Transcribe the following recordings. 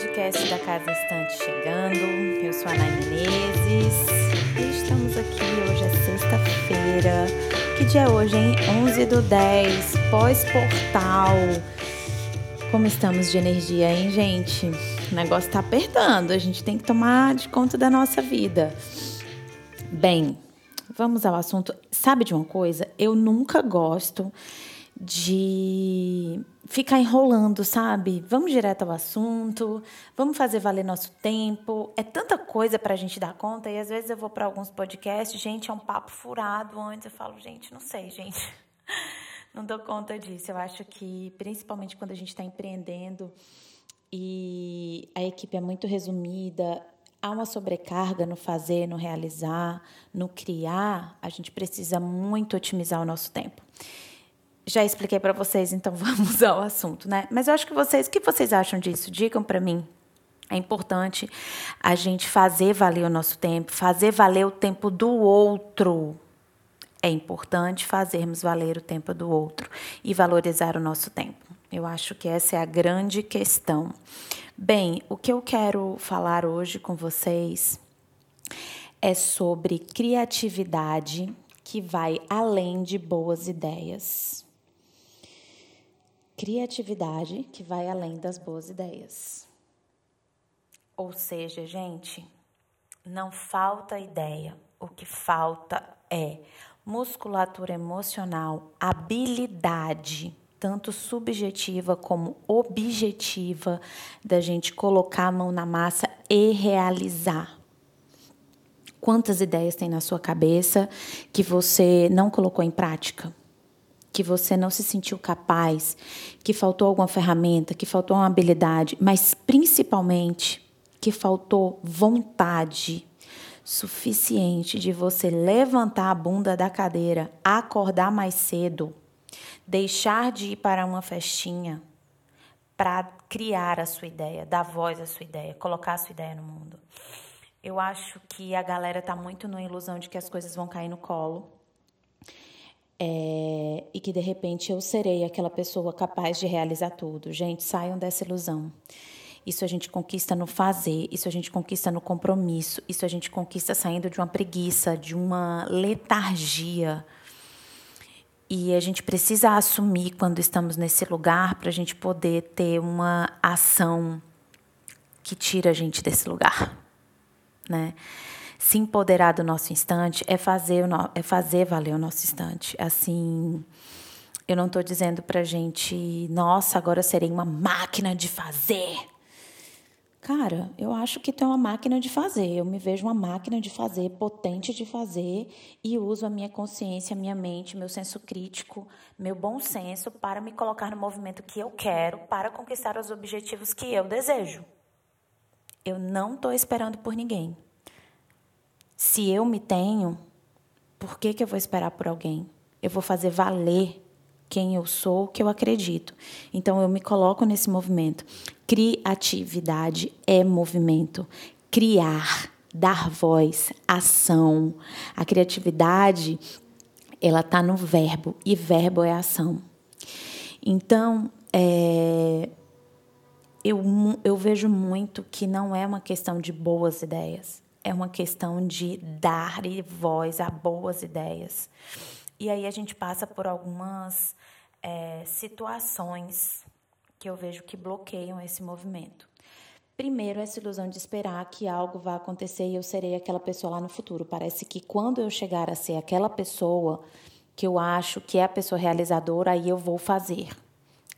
podcast da Casa Estante chegando. Eu sou a Nay Menezes e estamos aqui. Hoje é sexta-feira. Que dia é hoje, hein? 11 do 10, pós-portal. Como estamos de energia, hein, gente? O negócio tá apertando. A gente tem que tomar de conta da nossa vida. Bem, vamos ao assunto. Sabe de uma coisa? Eu nunca gosto de ficar enrolando, sabe? Vamos direto ao assunto, vamos fazer valer nosso tempo. É tanta coisa para a gente dar conta e às vezes eu vou para alguns podcasts, gente, é um papo furado antes. Eu falo, gente, não sei, gente. Não dou conta disso. Eu acho que, principalmente quando a gente está empreendendo e a equipe é muito resumida, há uma sobrecarga no fazer, no realizar, no criar, a gente precisa muito otimizar o nosso tempo já expliquei para vocês, então vamos ao assunto, né? Mas eu acho que vocês, o que vocês acham disso? Digam para mim. É importante a gente fazer valer o nosso tempo, fazer valer o tempo do outro. É importante fazermos valer o tempo do outro e valorizar o nosso tempo. Eu acho que essa é a grande questão. Bem, o que eu quero falar hoje com vocês é sobre criatividade que vai além de boas ideias criatividade que vai além das boas ideias. Ou seja, gente, não falta ideia, o que falta é musculatura emocional, habilidade, tanto subjetiva como objetiva, da gente colocar a mão na massa e realizar. Quantas ideias tem na sua cabeça que você não colocou em prática? Que você não se sentiu capaz, que faltou alguma ferramenta, que faltou uma habilidade, mas principalmente que faltou vontade suficiente de você levantar a bunda da cadeira, acordar mais cedo, deixar de ir para uma festinha para criar a sua ideia, dar voz à sua ideia, colocar a sua ideia no mundo. Eu acho que a galera está muito na ilusão de que as coisas vão cair no colo é, e que de repente eu serei aquela pessoa capaz de realizar tudo. Gente, saiam dessa ilusão. Isso a gente conquista no fazer, isso a gente conquista no compromisso, isso a gente conquista saindo de uma preguiça, de uma letargia. E a gente precisa assumir quando estamos nesse lugar para a gente poder ter uma ação que tira a gente desse lugar, né? Se empoderar do nosso instante é fazer, é fazer valer o nosso instante. Assim, eu não estou dizendo para gente, nossa, agora serei uma máquina de fazer. Cara, eu acho que tu é uma máquina de fazer. Eu me vejo uma máquina de fazer, potente de fazer, e uso a minha consciência, a minha mente, meu senso crítico, meu bom senso para me colocar no movimento que eu quero para conquistar os objetivos que eu desejo. Eu não estou esperando por ninguém. Se eu me tenho, por que, que eu vou esperar por alguém? Eu vou fazer valer quem eu sou, que eu acredito. Então eu me coloco nesse movimento. Criatividade é movimento. Criar, dar voz, ação. A criatividade, ela está no verbo e verbo é ação. Então, é, eu, eu vejo muito que não é uma questão de boas ideias é uma questão de dar voz a boas ideias. E aí a gente passa por algumas é, situações que eu vejo que bloqueiam esse movimento. Primeiro, essa ilusão de esperar que algo vá acontecer e eu serei aquela pessoa lá no futuro. Parece que quando eu chegar a ser aquela pessoa que eu acho que é a pessoa realizadora, aí eu vou fazer.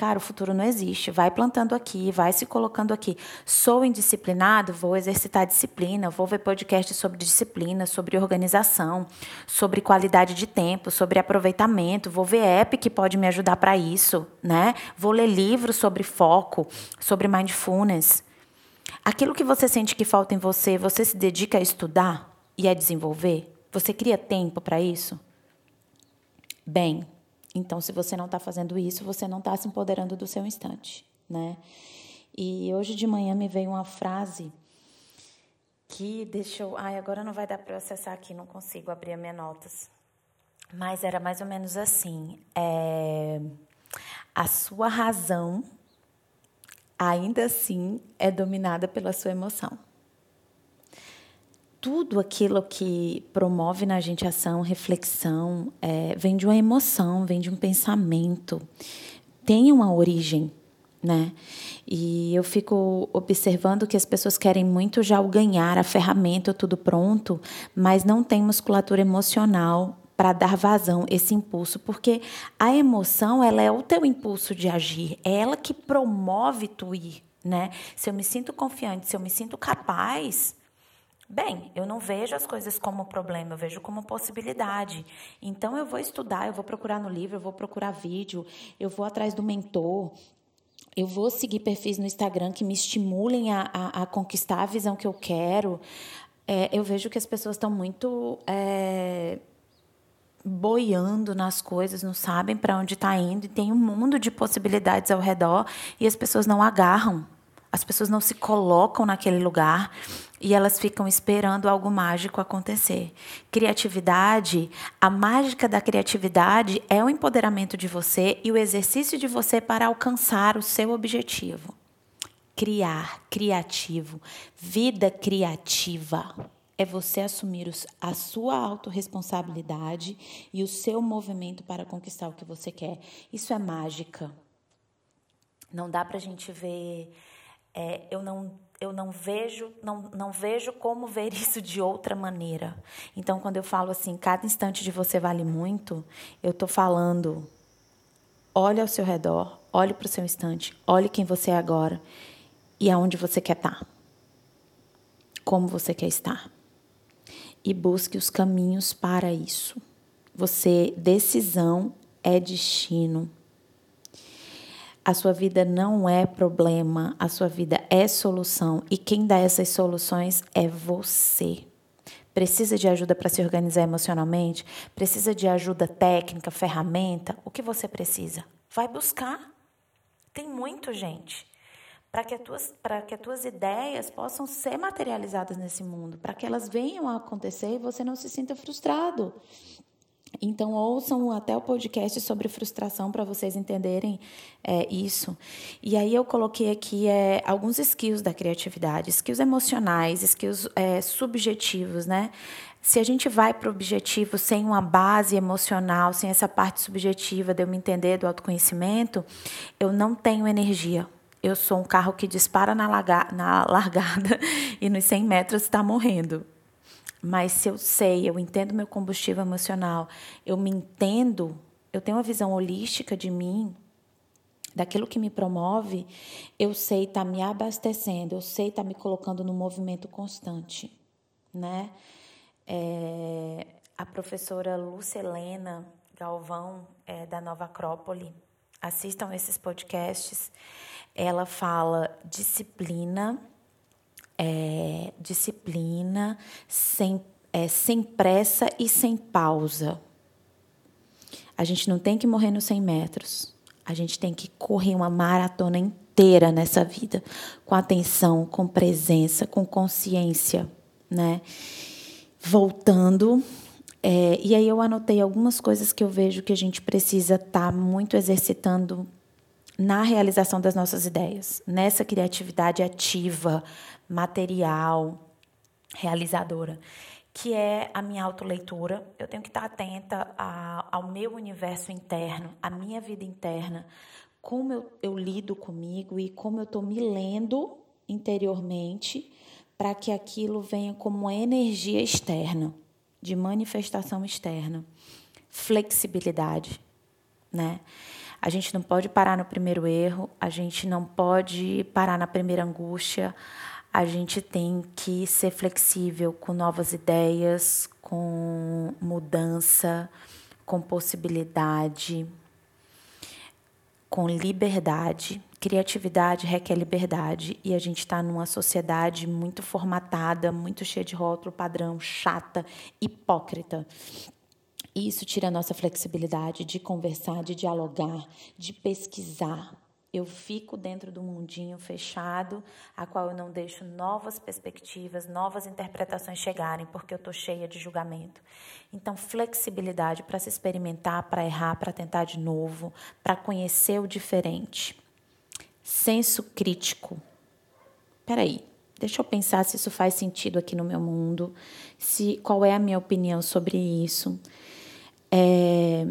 Cara, o futuro não existe. Vai plantando aqui, vai se colocando aqui. Sou indisciplinado, vou exercitar disciplina, vou ver podcast sobre disciplina, sobre organização, sobre qualidade de tempo, sobre aproveitamento. Vou ver app que pode me ajudar para isso, né? Vou ler livros sobre foco, sobre mindfulness. Aquilo que você sente que falta em você, você se dedica a estudar e a desenvolver? Você cria tempo para isso? Bem, então, se você não está fazendo isso, você não está se empoderando do seu instante, né? E hoje de manhã me veio uma frase que deixou. Ai, agora não vai dar para eu acessar aqui, não consigo abrir as minhas notas. Mas era mais ou menos assim: é, a sua razão, ainda assim é dominada pela sua emoção. Tudo aquilo que promove na gente ação, reflexão, é, vem de uma emoção, vem de um pensamento, tem uma origem, né? E eu fico observando que as pessoas querem muito já o ganhar, a ferramenta, tudo pronto, mas não tem musculatura emocional para dar vazão esse impulso, porque a emoção ela é o teu impulso de agir, é ela que promove tu ir, né? Se eu me sinto confiante, se eu me sinto capaz, bem, eu não vejo as coisas como problema, eu vejo como possibilidade. Então eu vou estudar, eu vou procurar no livro, eu vou procurar vídeo, eu vou atrás do mentor, eu vou seguir perfis no Instagram que me estimulem a, a, a conquistar a visão que eu quero. É, eu vejo que as pessoas estão muito é, boiando nas coisas, não sabem para onde está indo e tem um mundo de possibilidades ao redor e as pessoas não agarram. As pessoas não se colocam naquele lugar e elas ficam esperando algo mágico acontecer. Criatividade, a mágica da criatividade é o empoderamento de você e o exercício de você para alcançar o seu objetivo. Criar, criativo, vida criativa é você assumir a sua autorresponsabilidade e o seu movimento para conquistar o que você quer. Isso é mágica. Não dá para a gente ver. É, eu não eu não vejo, não, não vejo como ver isso de outra maneira. Então, quando eu falo assim, cada instante de você vale muito, eu estou falando, olhe ao seu redor, olhe para o seu instante, olhe quem você é agora e aonde você quer estar. Tá. Como você quer estar e busque os caminhos para isso. Você, decisão é destino. A sua vida não é problema, a sua vida é solução e quem dá essas soluções é você. Precisa de ajuda para se organizar emocionalmente? Precisa de ajuda técnica, ferramenta? O que você precisa? Vai buscar. Tem muito, gente para que, que as tuas ideias possam ser materializadas nesse mundo, para que elas venham a acontecer e você não se sinta frustrado. Então, ouçam até o podcast sobre frustração para vocês entenderem é, isso. E aí, eu coloquei aqui é, alguns skills da criatividade, skills emocionais, skills é, subjetivos, né? Se a gente vai para o objetivo sem uma base emocional, sem essa parte subjetiva de eu me entender do autoconhecimento, eu não tenho energia eu sou um carro que dispara na, na largada e nos 100 metros está morrendo. Mas se eu sei, eu entendo meu combustível emocional, eu me entendo, eu tenho uma visão holística de mim, daquilo que me promove, eu sei estar tá me abastecendo, eu sei estar tá me colocando no movimento constante, né? É, a professora Lúcia Helena Galvão, é, da Nova Acrópole, assistam esses podcasts ela fala disciplina, é, disciplina sem, é, sem pressa e sem pausa. A gente não tem que morrer nos 100 metros. A gente tem que correr uma maratona inteira nessa vida, com atenção, com presença, com consciência, né? Voltando, é, e aí eu anotei algumas coisas que eu vejo que a gente precisa estar tá muito exercitando na realização das nossas ideias, nessa criatividade ativa, material, realizadora, que é a minha autoleitura. Eu tenho que estar atenta a, ao meu universo interno, à minha vida interna, como eu, eu lido comigo e como eu estou me lendo interiormente para que aquilo venha como uma energia externa, de manifestação externa. Flexibilidade, né? A gente não pode parar no primeiro erro, a gente não pode parar na primeira angústia. A gente tem que ser flexível com novas ideias, com mudança, com possibilidade, com liberdade. Criatividade requer liberdade e a gente está numa sociedade muito formatada, muito cheia de rótulo, padrão, chata, hipócrita. Isso tira a nossa flexibilidade de conversar, de dialogar, de pesquisar. Eu fico dentro do mundinho fechado, a qual eu não deixo novas perspectivas, novas interpretações chegarem, porque eu estou cheia de julgamento. Então, flexibilidade para se experimentar, para errar, para tentar de novo, para conhecer o diferente. senso crítico. Peraí, deixa eu pensar se isso faz sentido aqui no meu mundo, se qual é a minha opinião sobre isso. É,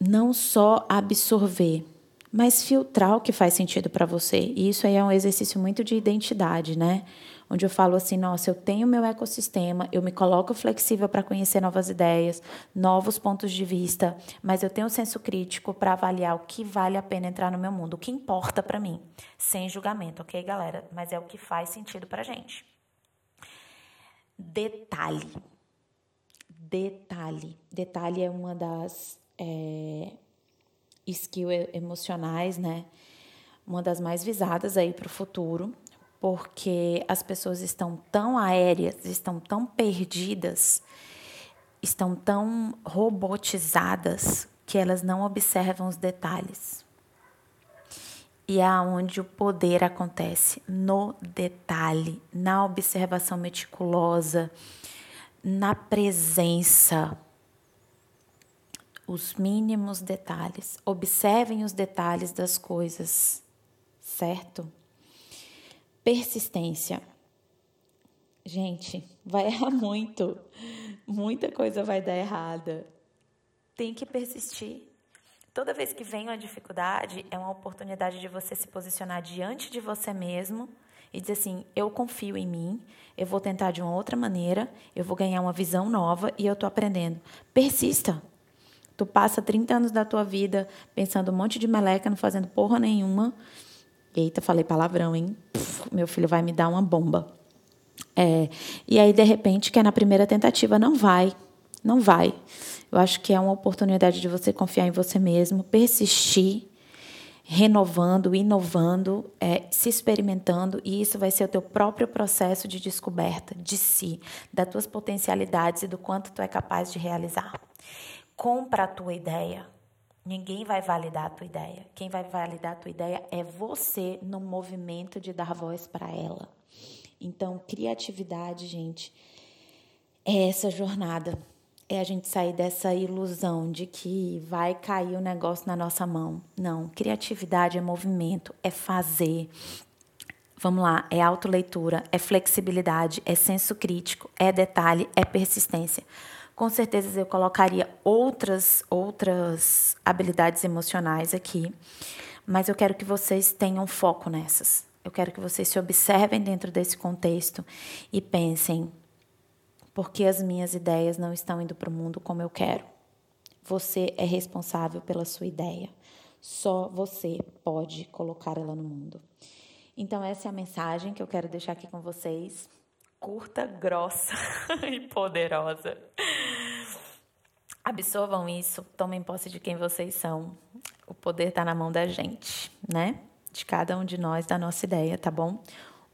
não só absorver, mas filtrar o que faz sentido para você. E isso aí é um exercício muito de identidade, né? Onde eu falo assim, nossa, eu tenho meu ecossistema, eu me coloco flexível para conhecer novas ideias, novos pontos de vista, mas eu tenho um senso crítico para avaliar o que vale a pena entrar no meu mundo, o que importa para mim, sem julgamento, ok, galera? Mas é o que faz sentido para gente. Detalhe. Detalhe. Detalhe é uma das é, skills emocionais, né? Uma das mais visadas aí para o futuro, porque as pessoas estão tão aéreas, estão tão perdidas, estão tão robotizadas que elas não observam os detalhes. E é onde o poder acontece, no detalhe, na observação meticulosa, na presença. Os mínimos detalhes. Observem os detalhes das coisas, certo? Persistência. Gente, vai errar muito. Muita coisa vai dar errada. Tem que persistir. Toda vez que vem uma dificuldade, é uma oportunidade de você se posicionar diante de você mesmo e dizer assim: eu confio em mim, eu vou tentar de uma outra maneira, eu vou ganhar uma visão nova e eu estou aprendendo. Persista. Tu passa 30 anos da tua vida pensando um monte de meleca, não fazendo porra nenhuma. Eita, falei palavrão, hein? meu filho vai me dar uma bomba. É, e aí, de repente, que é na primeira tentativa, não vai. Não vai. Eu acho que é uma oportunidade de você confiar em você mesmo, persistir, renovando, inovando, é, se experimentando, e isso vai ser o teu próprio processo de descoberta de si, das tuas potencialidades e do quanto tu é capaz de realizar. Compra a tua ideia, Ninguém vai validar a tua ideia. Quem vai validar a tua ideia é você no movimento de dar voz para ela. Então, criatividade, gente, é essa jornada. É a gente sair dessa ilusão de que vai cair o negócio na nossa mão. Não, criatividade é movimento, é fazer. Vamos lá, é autoleitura, é flexibilidade, é senso crítico, é detalhe, é persistência. Com certeza eu colocaria outras outras habilidades emocionais aqui, mas eu quero que vocês tenham foco nessas. Eu quero que vocês se observem dentro desse contexto e pensem por que as minhas ideias não estão indo para o mundo como eu quero. Você é responsável pela sua ideia. Só você pode colocar ela no mundo. Então, essa é a mensagem que eu quero deixar aqui com vocês. Curta, grossa e poderosa. Absorvam isso, tomem posse de quem vocês são. O poder está na mão da gente, né? De cada um de nós, da nossa ideia, tá bom?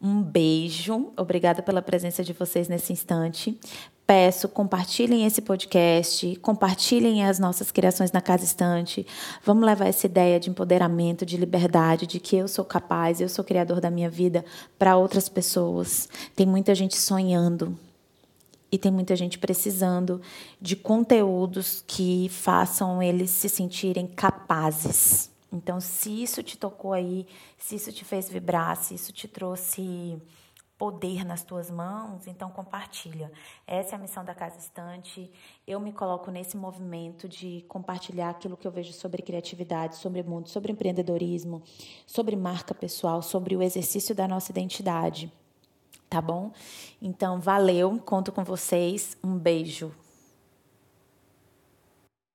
Um beijo, obrigada pela presença de vocês nesse instante. Peço, compartilhem esse podcast, compartilhem as nossas criações na Casa Estante. Vamos levar essa ideia de empoderamento, de liberdade, de que eu sou capaz, eu sou criador da minha vida para outras pessoas. Tem muita gente sonhando, e tem muita gente precisando de conteúdos que façam eles se sentirem capazes. Então, se isso te tocou aí, se isso te fez vibrar, se isso te trouxe poder nas tuas mãos, então compartilha. Essa é a missão da Casa Estante. Eu me coloco nesse movimento de compartilhar aquilo que eu vejo sobre criatividade, sobre mundo, sobre empreendedorismo, sobre marca pessoal, sobre o exercício da nossa identidade tá bom? Então, valeu, conto com vocês. Um beijo.